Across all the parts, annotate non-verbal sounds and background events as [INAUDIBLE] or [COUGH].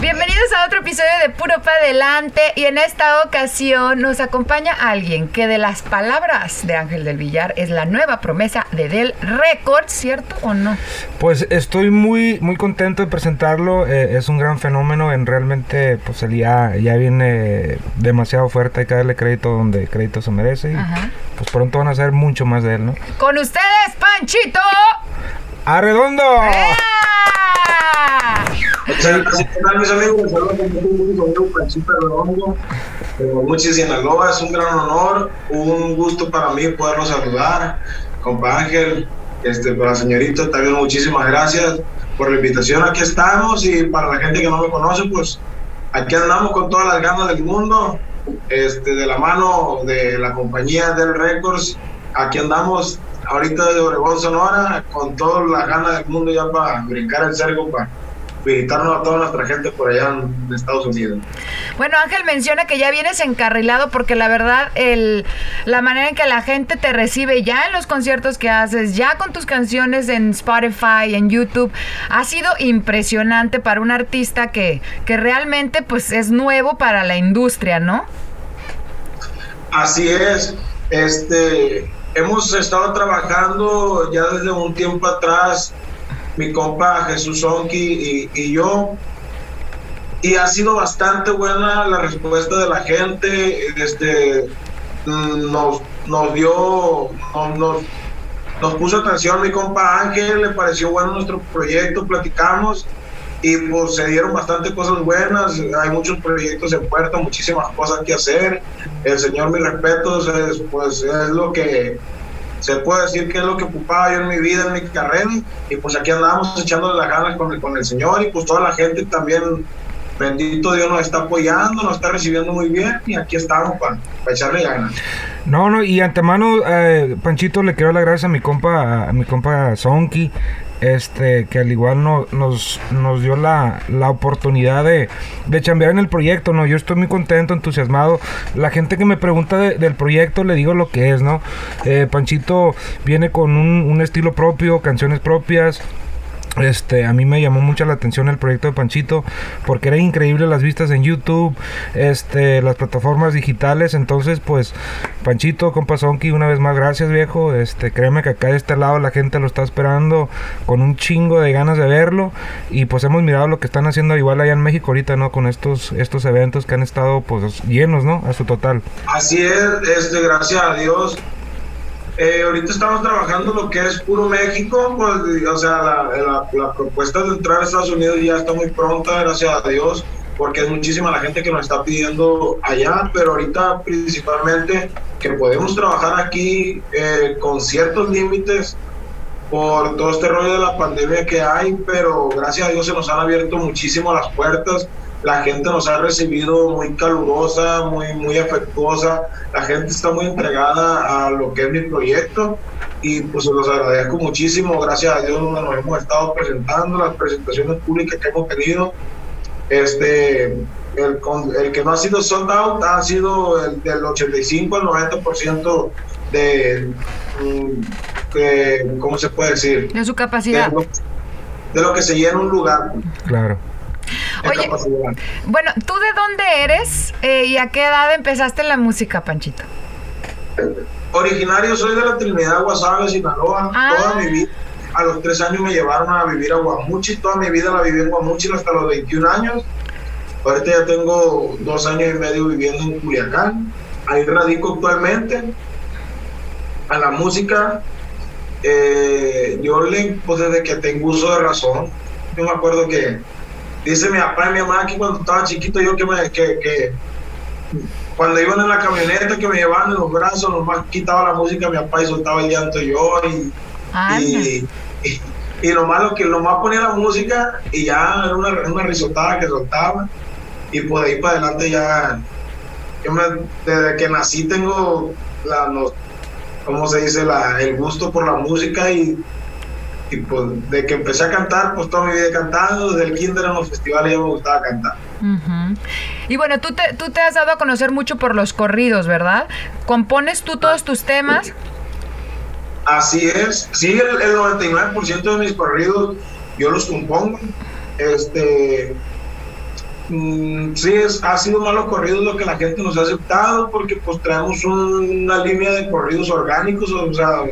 Bienvenidos a otro episodio de Puro Pa' Adelante y en esta ocasión nos acompaña alguien que de las palabras de Ángel del Villar es la nueva promesa de Del Records, ¿cierto o no? Pues estoy muy muy contento de presentarlo, eh, es un gran fenómeno, en realmente pues el ya, ya viene demasiado fuerte, hay que darle crédito donde crédito se merece y pues pronto van a saber mucho más de él, ¿no? Con ustedes, Panchito. ¡Arredondo! Gracias, mis amigos. Saludos con Panchito Redondo, Muchis Sinaloa. Es un gran honor, un gusto para mí poderlos saludar. Compa Ángel, este, para la señorita también muchísimas gracias por la invitación. Aquí estamos y para la gente que no me conoce, pues aquí andamos con todas las ganas del mundo, este, de la mano de la compañía del Records. Aquí andamos ahorita de Oregón, Sonora, con todas las ganas del mundo ya para brincar el cerco, para visitarnos a toda nuestra gente por allá en Estados Unidos. Bueno, Ángel menciona que ya vienes encarrilado porque la verdad, el, la manera en que la gente te recibe ya en los conciertos que haces, ya con tus canciones en Spotify, en YouTube, ha sido impresionante para un artista que, que realmente pues es nuevo para la industria, ¿no? Así es. Este, hemos estado trabajando ya desde un tiempo atrás mi compa Jesús Onki y, yo. Y ha sido bastante buena la respuesta de la gente. Este, mm, nos, nos dio, nos, puso atención mi compa Ángel, le pareció bueno nuestro proyecto, platicamos y pues se dieron bastante cosas buenas, hay muchos proyectos en puerta, muchísimas cosas que hacer. El Señor, mi respeto, es, pues es lo que se puede decir que es lo que ocupaba yo en mi vida, en mi carrera, y pues aquí andamos echándole las ganas con el, con el Señor y pues toda la gente también, bendito Dios, nos está apoyando, nos está recibiendo muy bien y aquí estamos para, echarle ganas. No, no, y antemano, eh, Panchito, le quiero dar las gracias a mi compa, a mi compa Sonky, este, que al igual no, nos, nos dio la, la oportunidad de, de chambear en el proyecto, ¿no? Yo estoy muy contento, entusiasmado. La gente que me pregunta del proyecto le digo lo que es, ¿no? Eh, Panchito viene con un estilo propio, canciones propias, este, a mí me llamó mucho la atención el proyecto de Panchito porque era increíble las vistas en YouTube, este, las plataformas digitales, entonces pues Panchito, compa Sonky, una vez más gracias viejo, este, créeme que acá de este lado la gente lo está esperando con un chingo de ganas de verlo y pues hemos mirado lo que están haciendo igual allá en México ahorita, ¿no? Con estos, estos eventos que han estado pues llenos, ¿no? A su total. Así es, este, gracias a Dios eh, ahorita estamos trabajando lo que es puro México, pues, o sea, la, la, propuesta de entrar a Estados Unidos ya está muy pronta, gracias a Dios, porque es muchísima la gente que nos está pidiendo allá, pero ahorita principalmente que podemos trabajar aquí eh, con ciertos límites por todo este rollo de la pandemia que hay, pero gracias a Dios se nos han abierto muchísimo las puertas la gente nos ha recibido muy calurosa, muy, muy afectuosa, la gente está muy entregada a lo que es mi proyecto y pues se los agradezco muchísimo, gracias a Dios nos hemos estado presentando, las presentaciones públicas que hemos tenido, este, el, el que no ha sido sold out ha sido el del 85 al 90% de, mm, de, ¿cómo se puede decir? De su capacidad. de lo que se llena un lugar. Claro. Oye, bueno, ¿tú de dónde eres eh, y a qué edad empezaste la música, Panchito? Originario soy de la Trinidad Guasave, Sinaloa. Ah. Toda mi vida, a los tres años me llevaron a vivir a Guamuchi. Toda mi vida la viví en Guamuchi hasta los 21 años. Ahorita ya tengo dos años y medio viviendo en Culiacán. Ahí radico actualmente. A la música, eh, yo le, pues desde que tengo uso de razón, yo me acuerdo que Dice mi papá y mi mamá que cuando estaba chiquito yo que me que, que cuando iban en la camioneta que me llevaban en los brazos, nomás quitaba la música mi papá y soltaba el llanto yo y, y, y, lo malo que nomás ponía la música y ya era una, una risotada que soltaba y por ahí para adelante ya yo me, desde que nací tengo la, ¿cómo se dice? La, el gusto por la música y, y pues de que empecé a cantar, pues toda mi vida he cantado, desde el kinder en los festivales ya me gustaba cantar. Y bueno, tú te, tú te has dado a conocer mucho por los corridos, ¿verdad? ¿Compones tú todos tus temas? Así es, sí, el, el 99% de mis corridos yo los compongo. Este, mm, sí, es, ha sido malo corridos lo que la gente nos ha aceptado porque pues traemos una línea de corridos orgánicos, o sea,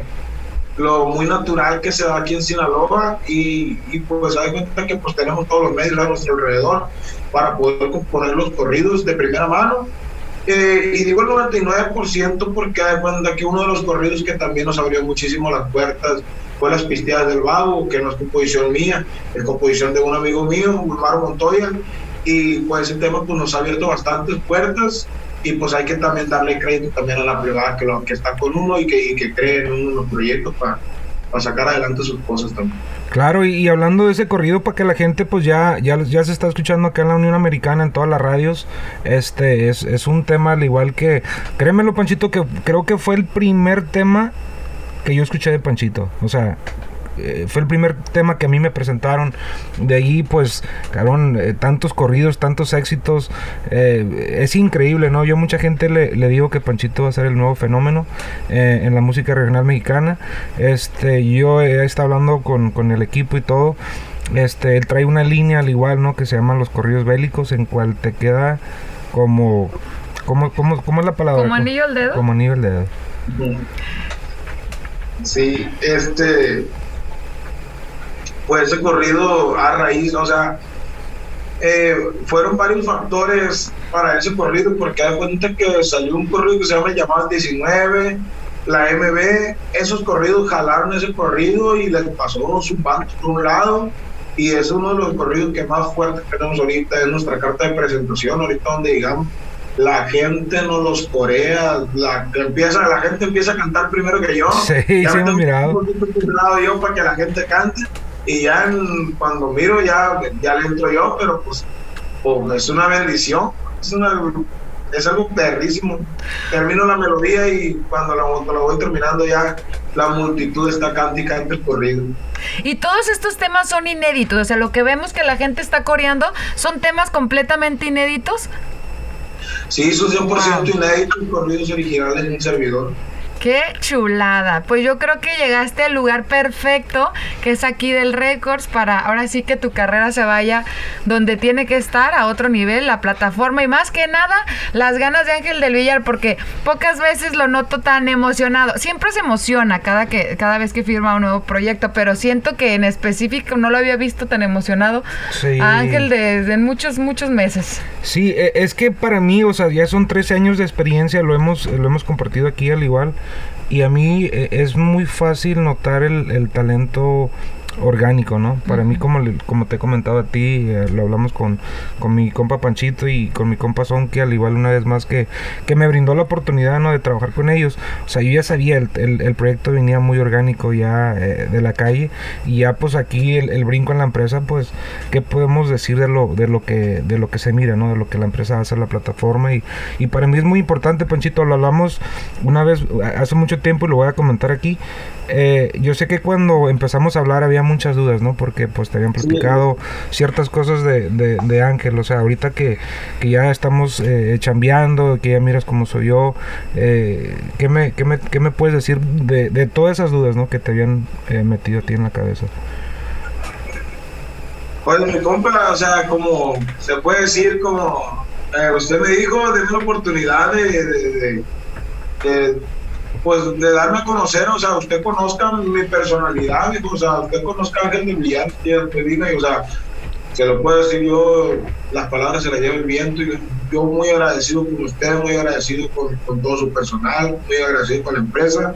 lo muy natural que se da aquí en Sinaloa y, y pues hay cuenta que pues tenemos todos los medios a nuestro alrededor para poder componer los corridos de primera mano. Eh, y digo el 99% porque hay cuenta que uno de los corridos que también nos abrió muchísimo las puertas fue Las Pisteadas del Vago, que no es composición mía, es composición de un amigo mío, Ulmar Montoya, y pues ese tema pues, nos ha abierto bastantes puertas y pues hay que también darle crédito también a la privada que, lo, que está con uno y que, que cree en uno los proyectos para, para sacar adelante sus cosas también. Claro, y, y, hablando de ese corrido para que la gente pues ya, ya, ya se está escuchando acá en la Unión Americana, en todas las radios, este es, es un tema al igual que, créemelo Panchito, que creo que fue el primer tema que yo escuché de Panchito, o sea, eh, fue el primer tema que a mí me presentaron. De ahí, pues, cabrón, eh, tantos corridos, tantos éxitos. Eh, es increíble, ¿no? Yo mucha gente le, le, digo que Panchito va a ser el nuevo fenómeno eh, en la música regional mexicana. Este, yo he estado hablando con, con el equipo y todo. Este, él trae una línea al igual, ¿no? Que se llama los corridos bélicos, en cual te queda como... ¿Cómo, cómo, cómo es la palabra? Como anillo al dedo. Como anillo al dedo. Sí, este, pues ese corrido a raíz, o sea, eh, fueron varios factores para ese corrido, porque da cuenta que salió un corrido que se llama Llamado 19, la MB, esos corridos jalaron ese corrido y les pasó su banco por un lado, y es uno de los corridos que más fuertes tenemos ahorita, es nuestra carta de presentación, ahorita donde digamos la gente no los corea, la, empieza, la gente empieza a cantar primero que yo. Sí, ya sí, me mirado. tengo yo para que la gente cante y ya en, cuando miro ya, ya le entro yo, pero pues, pues es una bendición, es, una, es algo perrísimo. Termino la melodía y cuando la, cuando la voy terminando ya la multitud está cantando y corrido. Y todos estos temas son inéditos, o sea, lo que vemos que la gente está coreando son temas completamente inéditos. Sí, son 100% wow. inéditos, corridos originales en un servidor. Qué chulada. Pues yo creo que llegaste al lugar perfecto, que es aquí del Records, para ahora sí que tu carrera se vaya donde tiene que estar, a otro nivel, la plataforma y más que nada las ganas de Ángel del Villar, porque pocas veces lo noto tan emocionado. Siempre se emociona cada, que, cada vez que firma un nuevo proyecto, pero siento que en específico no lo había visto tan emocionado Sí. a Ángel desde muchos, muchos meses. Sí, e- es que para mí, o sea, ya son 13 años de experiencia, lo hemos, lo hemos compartido aquí al igual. Y a mí eh, es muy fácil notar el, el talento orgánico, ¿no? Para mí, como, como te he comentado a ti, eh, lo hablamos con, con mi compa Panchito y con mi compa Son, que al igual una vez más que, que me brindó la oportunidad, ¿no? De trabajar con ellos. O sea, yo ya sabía, el, el, el proyecto venía muy orgánico ya eh, de la calle y ya pues aquí el, el brinco en la empresa, pues, ¿qué podemos decir de lo, de lo que, de lo que se mira, ¿no? De lo que la empresa hace la plataforma y, y para mí es muy importante, Panchito, lo hablamos una vez, hace mucho tiempo y lo voy a comentar aquí. Eh, yo sé que cuando empezamos a hablar había muchas dudas, ¿no? Porque pues te habían platicado ciertas cosas de, de, de Ángel, o sea, ahorita que, que ya estamos eh, chambeando, que ya miras cómo soy yo, eh, ¿qué, me, qué, me, ¿qué me puedes decir de, de todas esas dudas, ¿no? Que te habían eh, metido a ti en la cabeza. Pues mi compa, o sea, como se puede decir, como eh, usted me dijo, oportunidad de, de, de, de, pues, de darme a conocer, o sea, usted conozca mi personalidad, o sea, usted conozca a Ángel de diga, y, o sea, se lo puedo decir yo, las palabras se las lleva el viento, yo, yo muy agradecido con usted, muy agradecido con, todo su personal, muy agradecido con la empresa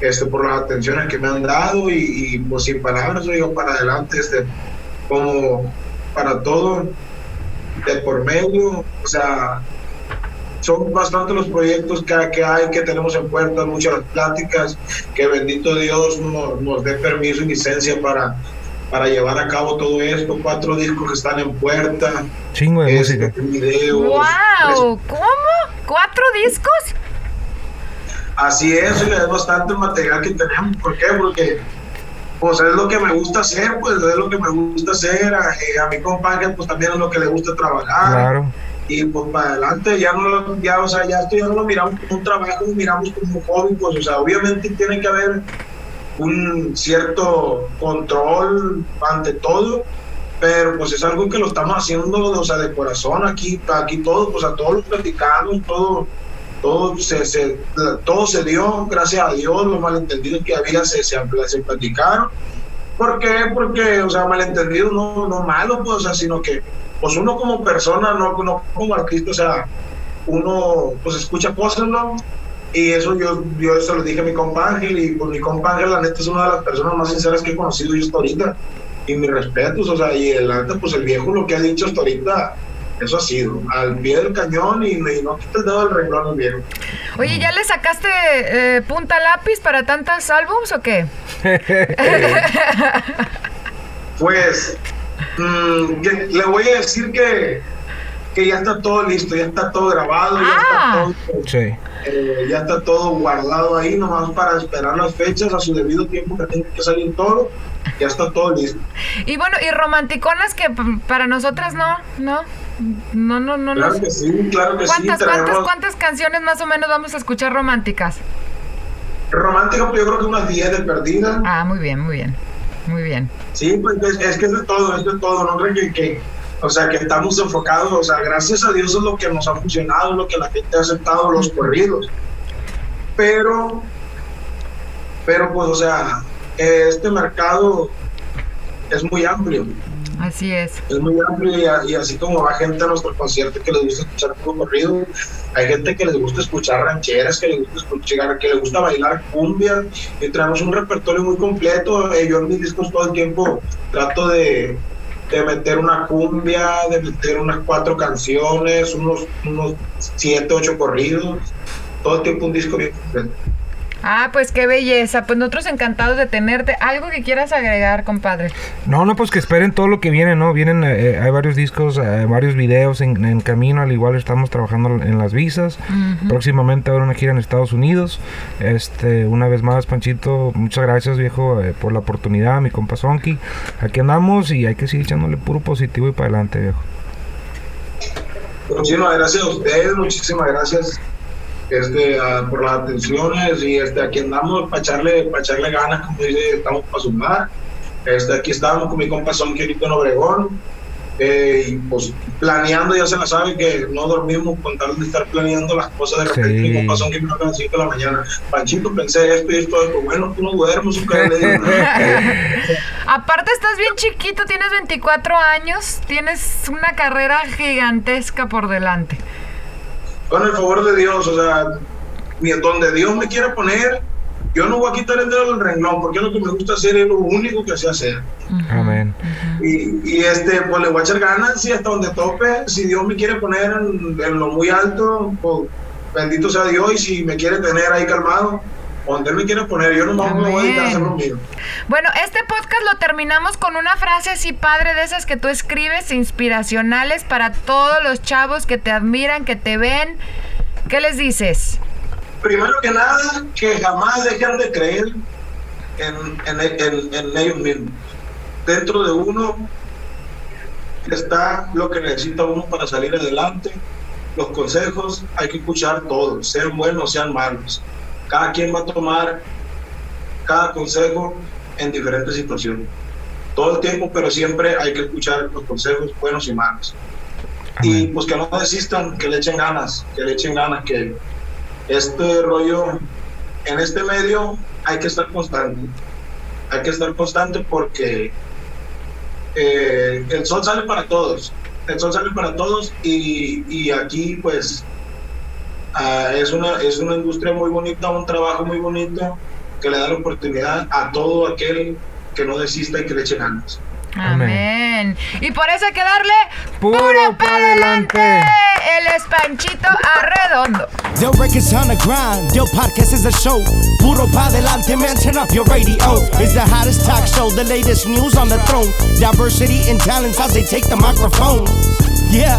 este, por las atenciones que me han dado y, y pues sin palabras, yo para adelante, este, como para todo de por medio, o sea, son bastante los proyectos que, que hay, que tenemos en puerta, muchas pláticas, que bendito Dios nos, nos dé permiso y licencia para, para llevar a cabo todo esto, cuatro discos que están en puerta, Chingo de este, música. videos, ¡Wow! ¿Cómo? ¿Cuatro discos? Así es, es bastante material que tenemos. ¿Por qué? Porque pues es lo que me gusta hacer, pues es lo que me gusta hacer. A, eh, mi compadre pues también es lo que le gusta trabajar. Claro. Y pues para adelante ya no, ya, o sea, ya esto ya no lo miramos como un trabajo, miramos como un hobby, pues, o sea, obviamente tiene que haber un cierto control ante todo, pero pues es algo que lo estamos haciendo, o sea, de corazón, aquí, aquí todo, pues a todos los platicamos, todo, todo se, se, todo se dio, gracias a Dios, los malentendidos que había se, se, se platicaron. ¿Por qué? Porque, o sea, malentendidos no, no malos, pues, o sea, sino que, pues uno como persona, no, no como artista, o sea, uno, pues escucha cosas, ¿no? Y eso yo, yo eso lo dije a mi compa Ángel, y pues mi compa Ángel, la neta, es una de las personas más sinceras que he conocido yo hasta ahorita. Y mis respetos, o sea, y el pues el viejo lo que ha dicho hasta ahorita, eso ha sido, al pie del cañón y, y no quita el dedo del renglón viejo. Oye, ¿ya le sacaste eh, punta lápiz para tantos álbums o qué? [LAUGHS] pues, mmm, le voy a decir que, que ya está todo listo, ya está todo grabado, ya está Ah. todo... Sí. Eh, ya está todo guardado ahí, nomás para esperar las fechas a su debido tiempo que tiene que salir todo. Ya está todo listo. Y bueno, y romanticonas que para nosotras no, no, no, no, no. Claro nos- que sí, claro que sí. ¿Cuántas, cuántas, cuántas canciones más o menos vamos a escuchar románticas? romántica, pues yo creo que unas 10 de perdida. Ah, muy bien, muy bien, muy bien. Sí, pues es, es que es de todo, es de todo. No creo que, que, o sea, que estamos enfocados. O sea, gracias a Dios es lo que nos ha funcionado, es lo que la gente ha aceptado, los corridos. Pero, pero pues, o sea, este mercado es muy amplio. Así es. es muy amplio y, así como va gente a nuestro concierto que les gusta escuchar corrido, hay gente que les gusta escuchar rancheras, que les gusta escuchar, que les gusta bailar cumbia, y traemos un repertorio muy completo. Eh, yo en mis discos todo el tiempo trato de, de meter una cumbia, de meter unas cuatro canciones, unos, unos siete, ocho corridos, todo el tiempo un disco bien completo. Ah, pues qué belleza. Pues nosotros encantados de tenerte. ¿Algo que quieras agregar, compadre? No, no, pues que esperen todo lo que viene, ¿no? Vienen, eh, hay varios discos, eh, varios videos en, en camino, al igual estamos trabajando en las visas. Próximamente habrá una gira en Estados Unidos. Este, una vez más, Panchito, muchas gracias, viejo, eh, por la oportunidad, mi compa Sonky. Aquí andamos y hay que seguir echándole puro positivo y para adelante, viejo. Muchísimas gracias a ustedes, muchísimas gracias este, a- por las atenciones y este, aquí andamos para echarle, para echarle ganas, como dice, estamos para sumar. Este, aquí estamos con mi compa Son Quirito en Obregón eh, y pues planeando, ya se la sabe que no dormimos con tal de estar planeando las cosas de repente. Sí. Mi compa Son Quirito a las 5 de la mañana. Panchito, pensé esto y esto, esto. bueno, tú no duermes, un le digo, [LAUGHS] Aparte estás bien chiquito, tienes 24 años, tienes una carrera gigantesca por delante. Con el favor de Dios, o sea, ni donde Dios me quiera poner, yo no voy a quitar el dedo del renglón, porque lo que me gusta hacer, es lo único que sé hacer. Amén. Y, y, este, pues le voy a echar ganas y hasta donde tope, si Dios me quiere poner en, en lo muy alto, pues bendito sea Dios, y si me quiere tener ahí calmado, donde Él me quiere poner, yo no me voy a dedicar a hacer lo mío. Bueno, este podcast lo terminamos con una frase así padre de esas que tú escribes, inspiracionales para todos los chavos que te admiran, que te ven. ¿Qué les dices? Primero que nada, que jamás dejen de creer en, en, en- en ellos mismos. Dentro de uno está lo que necesita uno para salir adelante. Los consejos hay que escuchar todos, sean buenos, sean malos. Cada quien va a tomar cada consejo en diferentes situaciones. Todo el tiempo, pero siempre hay que escuchar los consejos buenos y malos. Y pues que no desistan, que le echen ganas, que le echen ganas, que este rollo, en este medio hay que estar constante. Hay que estar constante porque eh, el sol sale para todos. El sol sale para todos y, y aquí pues ah, es, una, es una industria muy bonita, un trabajo muy bonito que le da la oportunidad a todo aquel que no desista y que le eche ganas. Amén. Amén. Y por eso hay que darle Puro pa' adelante. Él es Panchito Arredondo. Del records on the grind, Del podcast is a show. Puro pa delante, man, turn up your radio. It's the hottest talk show, the latest news on the throne. Diversity and talents as they take the microphone. Yeah,